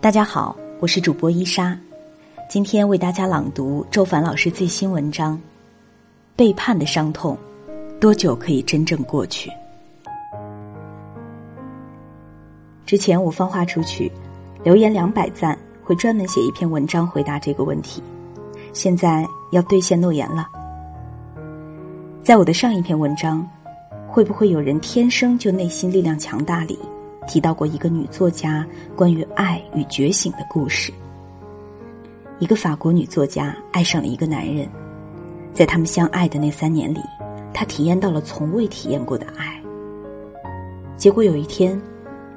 大家好，我是主播伊莎，今天为大家朗读周凡老师最新文章《背叛的伤痛，多久可以真正过去》。之前我放话出去，留言两百赞，会专门写一篇文章回答这个问题。现在要兑现诺言了。在我的上一篇文章《会不会有人天生就内心力量强大》里，提到过一个女作家关于爱与觉醒的故事。一个法国女作家爱上了一个男人，在他们相爱的那三年里，她体验到了从未体验过的爱。结果有一天，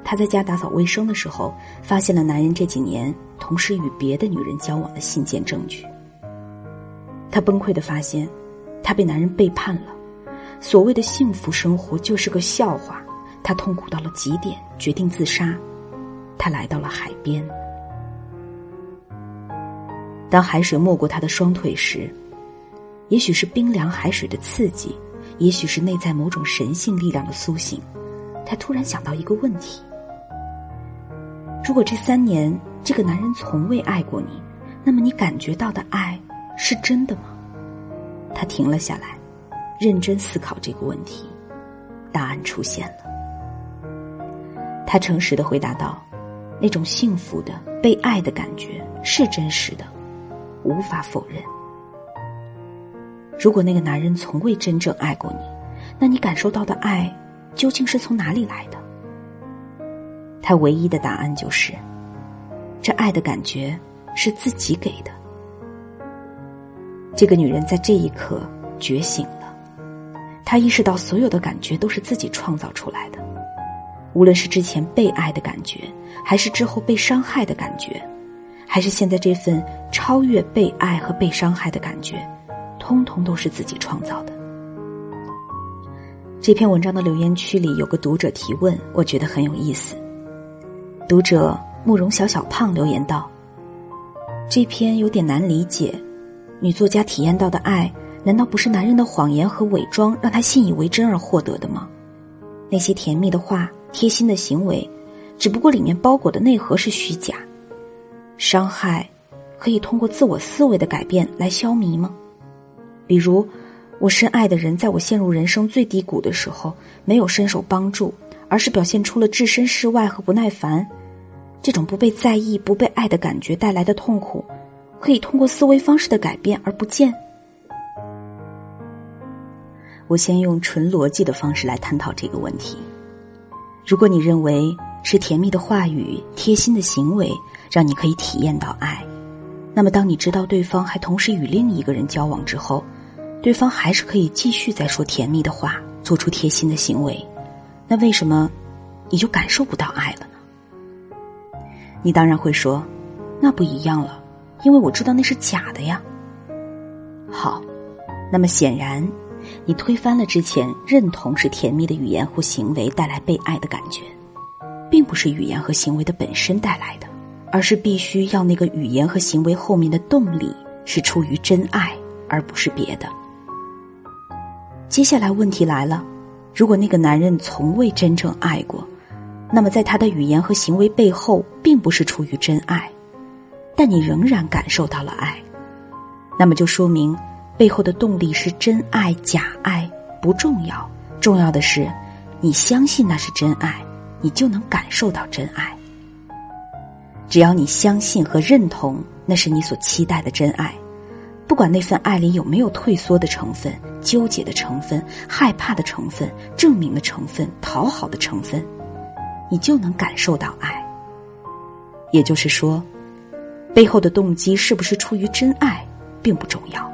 她在家打扫卫生的时候，发现了男人这几年同时与别的女人交往的信件证据。她崩溃的发现。她被男人背叛了，所谓的幸福生活就是个笑话。他痛苦到了极点，决定自杀。他来到了海边，当海水没过他的双腿时，也许是冰凉海水的刺激，也许是内在某种神性力量的苏醒。他突然想到一个问题：如果这三年这个男人从未爱过你，那么你感觉到的爱是真的吗？他停了下来，认真思考这个问题，答案出现了。他诚实的回答道：“那种幸福的被爱的感觉是真实的，无法否认。如果那个男人从未真正爱过你，那你感受到的爱究竟是从哪里来的？”他唯一的答案就是：这爱的感觉是自己给的。这个女人在这一刻觉醒了，她意识到所有的感觉都是自己创造出来的，无论是之前被爱的感觉，还是之后被伤害的感觉，还是现在这份超越被爱和被伤害的感觉，通通都是自己创造的。这篇文章的留言区里有个读者提问，我觉得很有意思。读者慕容小小胖留言道：“这篇有点难理解。”女作家体验到的爱，难道不是男人的谎言和伪装让她信以为真而获得的吗？那些甜蜜的话、贴心的行为，只不过里面包裹的内核是虚假。伤害可以通过自我思维的改变来消弭吗？比如，我深爱的人在我陷入人生最低谷的时候，没有伸手帮助，而是表现出了置身事外和不耐烦。这种不被在意、不被爱的感觉带来的痛苦。可以通过思维方式的改变而不见。我先用纯逻辑的方式来探讨这个问题。如果你认为是甜蜜的话语、贴心的行为让你可以体验到爱，那么当你知道对方还同时与另一个人交往之后，对方还是可以继续在说甜蜜的话、做出贴心的行为，那为什么你就感受不到爱了呢？你当然会说，那不一样了。因为我知道那是假的呀。好，那么显然，你推翻了之前认同是甜蜜的语言或行为带来被爱的感觉，并不是语言和行为的本身带来的，而是必须要那个语言和行为后面的动力是出于真爱，而不是别的。接下来问题来了：如果那个男人从未真正爱过，那么在他的语言和行为背后，并不是出于真爱。但你仍然感受到了爱，那么就说明背后的动力是真爱假爱不重要，重要的是你相信那是真爱，你就能感受到真爱。只要你相信和认同那是你所期待的真爱，不管那份爱里有没有退缩的成分、纠结的成分、害怕的成分、证明的成分、讨好的成分，你就能感受到爱。也就是说。背后的动机是不是出于真爱，并不重要。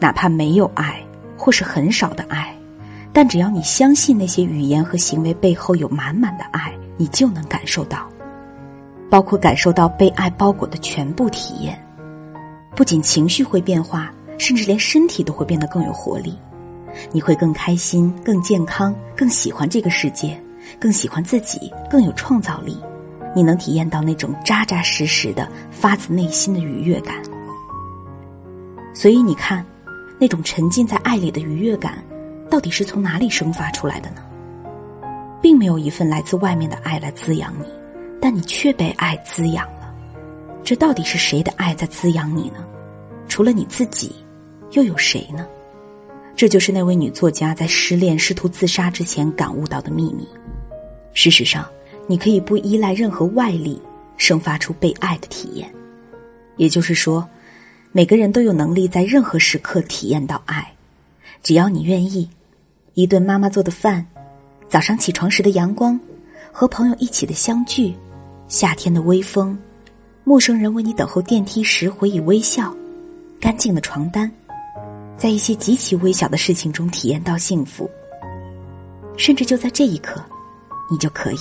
哪怕没有爱，或是很少的爱，但只要你相信那些语言和行为背后有满满的爱，你就能感受到，包括感受到被爱包裹的全部体验。不仅情绪会变化，甚至连身体都会变得更有活力。你会更开心、更健康、更喜欢这个世界，更喜欢自己，更有创造力。你能体验到那种扎扎实实的、发自内心的愉悦感。所以你看，那种沉浸在爱里的愉悦感，到底是从哪里生发出来的呢？并没有一份来自外面的爱来滋养你，但你却被爱滋养了。这到底是谁的爱在滋养你呢？除了你自己，又有谁呢？这就是那位女作家在失恋、试图自杀之前感悟到的秘密。事实上，你可以不依赖任何外力，生发出被爱的体验。也就是说，每个人都有能力在任何时刻体验到爱，只要你愿意。一顿妈妈做的饭，早上起床时的阳光，和朋友一起的相聚，夏天的微风，陌生人为你等候电梯时回以微笑，干净的床单，在一些极其微小的事情中体验到幸福，甚至就在这一刻，你就可以。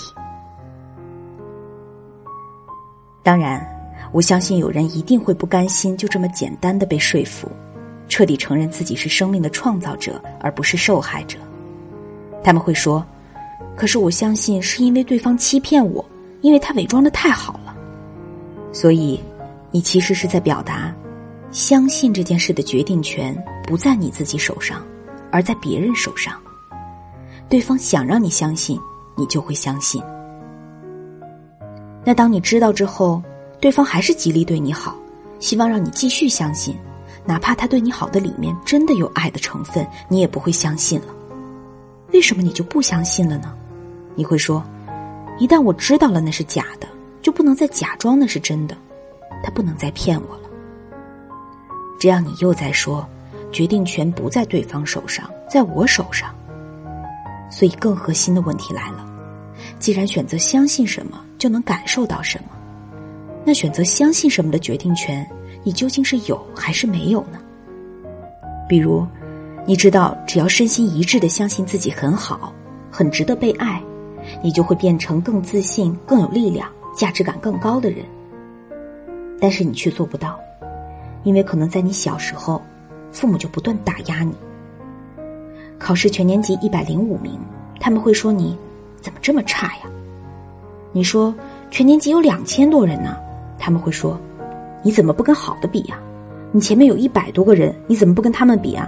当然，我相信有人一定会不甘心就这么简单的被说服，彻底承认自己是生命的创造者，而不是受害者。他们会说：“可是我相信是因为对方欺骗我，因为他伪装的太好了。”所以，你其实是在表达，相信这件事的决定权不在你自己手上，而在别人手上。对方想让你相信，你就会相信。那当你知道之后，对方还是极力对你好，希望让你继续相信，哪怕他对你好的里面真的有爱的成分，你也不会相信了。为什么你就不相信了呢？你会说，一旦我知道了那是假的，就不能再假装那是真的，他不能再骗我了。这样你又在说，决定权不在对方手上，在我手上。所以更核心的问题来了：既然选择相信什么就能感受到什么，那选择相信什么的决定权，你究竟是有还是没有呢？比如。你知道，只要身心一致的相信自己很好，很值得被爱，你就会变成更自信、更有力量、价值感更高的人。但是你却做不到，因为可能在你小时候，父母就不断打压你。考试全年级一百零五名，他们会说你怎么这么差呀？你说全年级有两千多人呢，他们会说你怎么不跟好的比呀？你前面有一百多个人，你怎么不跟他们比啊？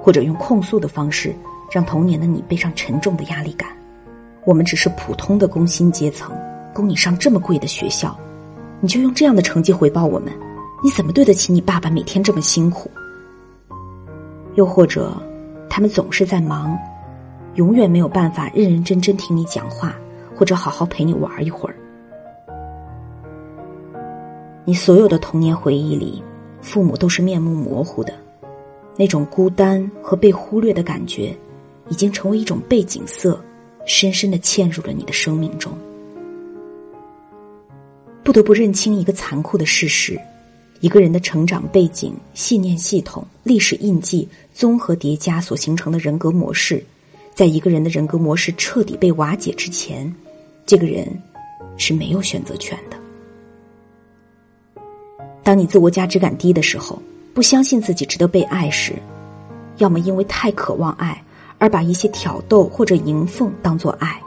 或者用控诉的方式，让童年的你背上沉重的压力感。我们只是普通的工薪阶层，供你上这么贵的学校，你就用这样的成绩回报我们？你怎么对得起你爸爸每天这么辛苦？又或者，他们总是在忙，永远没有办法认认真真听你讲话，或者好好陪你玩一会儿。你所有的童年回忆里，父母都是面目模糊的。那种孤单和被忽略的感觉，已经成为一种背景色，深深的嵌入了你的生命中。不得不认清一个残酷的事实：一个人的成长背景、信念系统、历史印记综合叠加所形成的人格模式，在一个人的人格模式彻底被瓦解之前，这个人是没有选择权的。当你自我价值感低的时候。不相信自己值得被爱时，要么因为太渴望爱而把一些挑逗或者迎奉当作爱，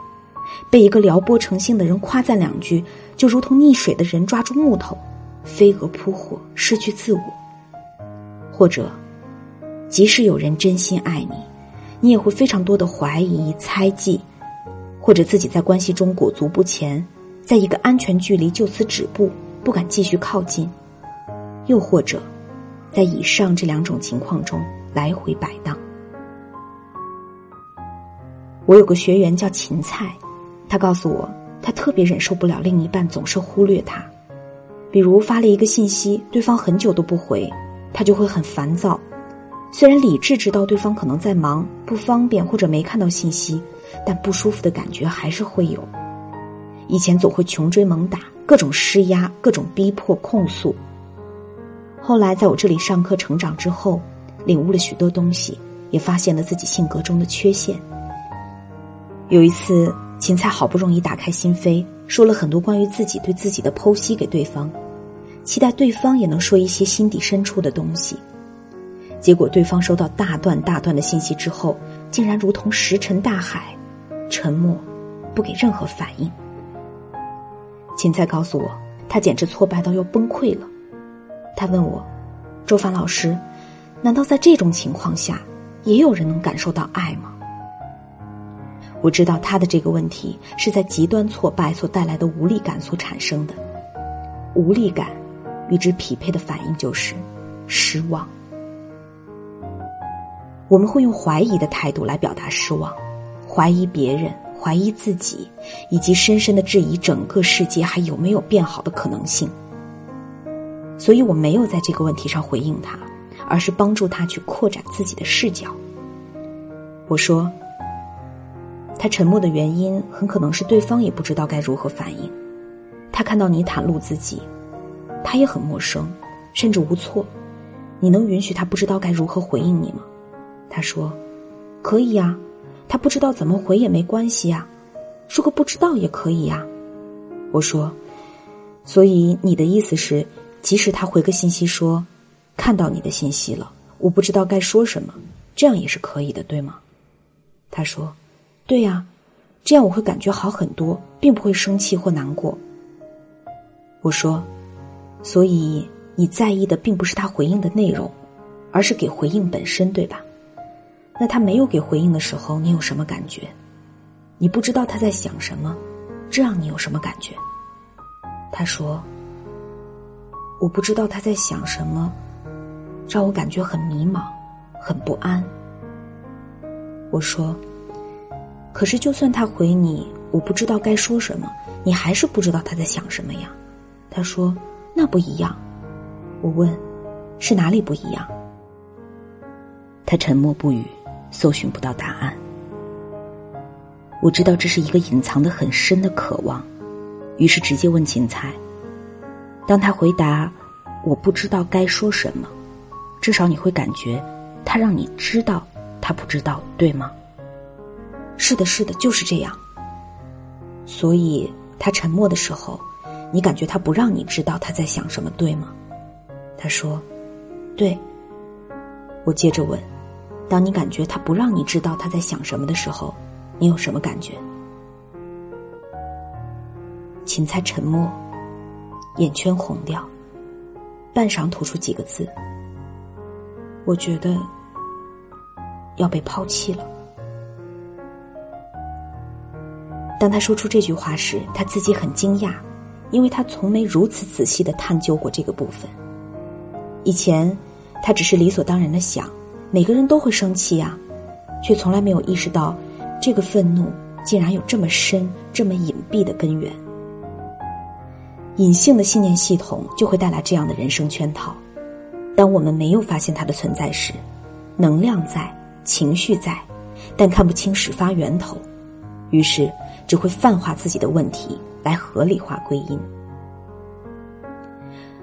被一个撩拨成性的人夸赞两句，就如同溺水的人抓住木头，飞蛾扑火，失去自我；或者，即使有人真心爱你，你也会非常多的怀疑、猜忌，或者自己在关系中裹足不前，在一个安全距离就此止步，不敢继续靠近；又或者。在以上这两种情况中来回摆荡。我有个学员叫芹菜，他告诉我，他特别忍受不了另一半总是忽略他，比如发了一个信息，对方很久都不回，他就会很烦躁。虽然理智知道对方可能在忙、不方便或者没看到信息，但不舒服的感觉还是会有。以前总会穷追猛打，各种施压，各种逼迫、控诉。后来在我这里上课成长之后，领悟了许多东西，也发现了自己性格中的缺陷。有一次，芹菜好不容易打开心扉，说了很多关于自己对自己的剖析给对方，期待对方也能说一些心底深处的东西。结果对方收到大段大段的信息之后，竟然如同石沉大海，沉默，不给任何反应。芹菜告诉我，他简直挫败到要崩溃了。他问我：“周凡老师，难道在这种情况下，也有人能感受到爱吗？”我知道他的这个问题是在极端挫败所带来的无力感所产生的，无力感与之匹配的反应就是失望。我们会用怀疑的态度来表达失望，怀疑别人，怀疑自己，以及深深的质疑整个世界还有没有变好的可能性。所以我没有在这个问题上回应他，而是帮助他去扩展自己的视角。我说。他沉默的原因很可能是对方也不知道该如何反应。他看到你袒露自己，他也很陌生，甚至无措。你能允许他不知道该如何回应你吗？他说：“可以呀，他不知道怎么回也没关系呀，说个不知道也可以呀。”我说：“所以你的意思是，即使他回个信息说看到你的信息了，我不知道该说什么，这样也是可以的，对吗？”他说。对呀，这样我会感觉好很多，并不会生气或难过。我说，所以你在意的并不是他回应的内容，而是给回应本身，对吧？那他没有给回应的时候，你有什么感觉？你不知道他在想什么，这样你有什么感觉？他说：“我不知道他在想什么，让我感觉很迷茫，很不安。”我说。可是，就算他回你，我不知道该说什么，你还是不知道他在想什么呀？他说：“那不一样。”我问：“是哪里不一样？”他沉默不语，搜寻不到答案。我知道这是一个隐藏的很深的渴望，于是直接问芹菜。当他回答：“我不知道该说什么”，至少你会感觉他让你知道他不知道，对吗？是的，是的，就是这样。所以他沉默的时候，你感觉他不让你知道他在想什么，对吗？他说：“对。”我接着问：“当你感觉他不让你知道他在想什么的时候，你有什么感觉？”芹菜沉默，眼圈红掉，半晌吐出几个字：“我觉得要被抛弃了。”当他说出这句话时，他自己很惊讶，因为他从没如此仔细的探究过这个部分。以前，他只是理所当然的想，每个人都会生气呀，却从来没有意识到，这个愤怒竟然有这么深、这么隐蔽的根源。隐性的信念系统就会带来这样的人生圈套。当我们没有发现它的存在时，能量在，情绪在，但看不清始发源头，于是。只会泛化自己的问题来合理化归因。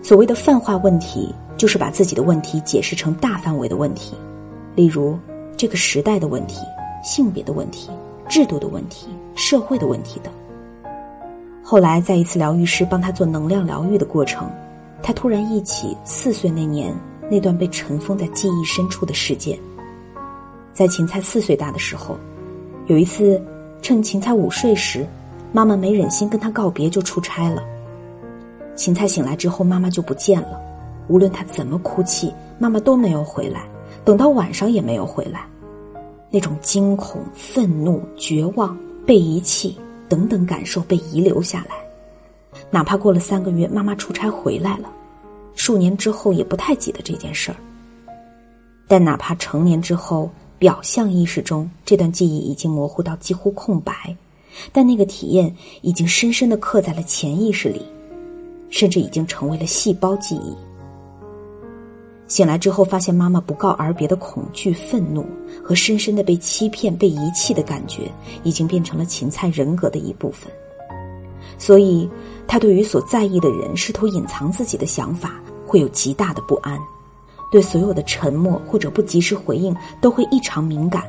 所谓的泛化问题，就是把自己的问题解释成大范围的问题，例如这个时代的问题、性别的问题、制度的问题、社会的问题等。后来，在一次疗愈师帮他做能量疗愈的过程，他突然忆起四岁那年那段被尘封在记忆深处的事件。在芹菜四岁大的时候，有一次。趁芹菜午睡时，妈妈没忍心跟他告别，就出差了。芹菜醒来之后，妈妈就不见了。无论他怎么哭泣，妈妈都没有回来。等到晚上也没有回来。那种惊恐、愤怒、绝望、被遗弃等等感受被遗留下来。哪怕过了三个月，妈妈出差回来了，数年之后也不太记得这件事儿。但哪怕成年之后。表象意识中，这段记忆已经模糊到几乎空白，但那个体验已经深深的刻在了潜意识里，甚至已经成为了细胞记忆。醒来之后，发现妈妈不告而别的恐惧、愤怒和深深的被欺骗、被遗弃的感觉，已经变成了芹菜人格的一部分。所以，他对于所在意的人试图隐藏自己的想法，会有极大的不安。对所有的沉默或者不及时回应都会异常敏感，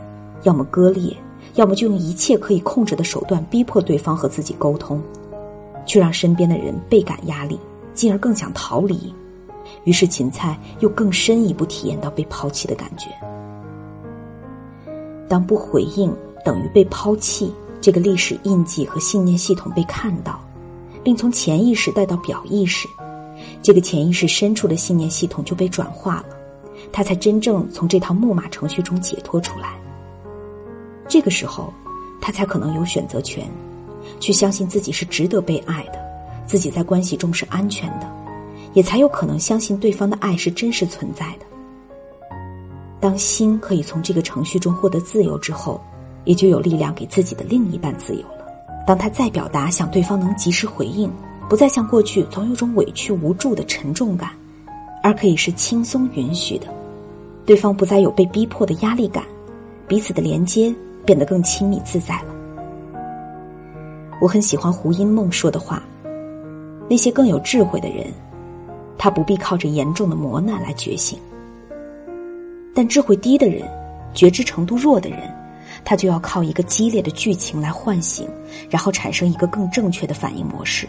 要么割裂，要么就用一切可以控制的手段逼迫对方和自己沟通，却让身边的人倍感压力，进而更想逃离。于是芹菜又更深一步体验到被抛弃的感觉。当不回应等于被抛弃，这个历史印记和信念系统被看到，并从潜意识带到表意识。这个潜意识深处的信念系统就被转化了，他才真正从这套木马程序中解脱出来。这个时候，他才可能有选择权，去相信自己是值得被爱的，自己在关系中是安全的，也才有可能相信对方的爱是真实存在的。当心可以从这个程序中获得自由之后，也就有力量给自己的另一半自由了。当他再表达，想对方能及时回应，不再像过去总有种委屈无助的沉重感，而可以是轻松允许的。对方不再有被逼迫的压力感，彼此的连接变得更亲密自在了。我很喜欢胡因梦说的话：“那些更有智慧的人，他不必靠着严重的磨难来觉醒。”但智慧低的人，觉知程度弱的人，他就要靠一个激烈的剧情来唤醒，然后产生一个更正确的反应模式。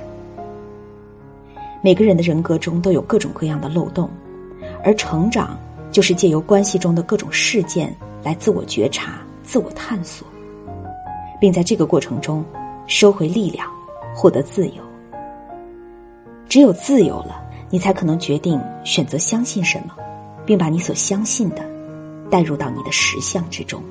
每个人的人格中都有各种各样的漏洞，而成长就是借由关系中的各种事件来自我觉察、自我探索，并在这个过程中收回力量，获得自由。只有自由了，你才可能决定选择相信什么，并把你所相信的。带入到你的实相之中。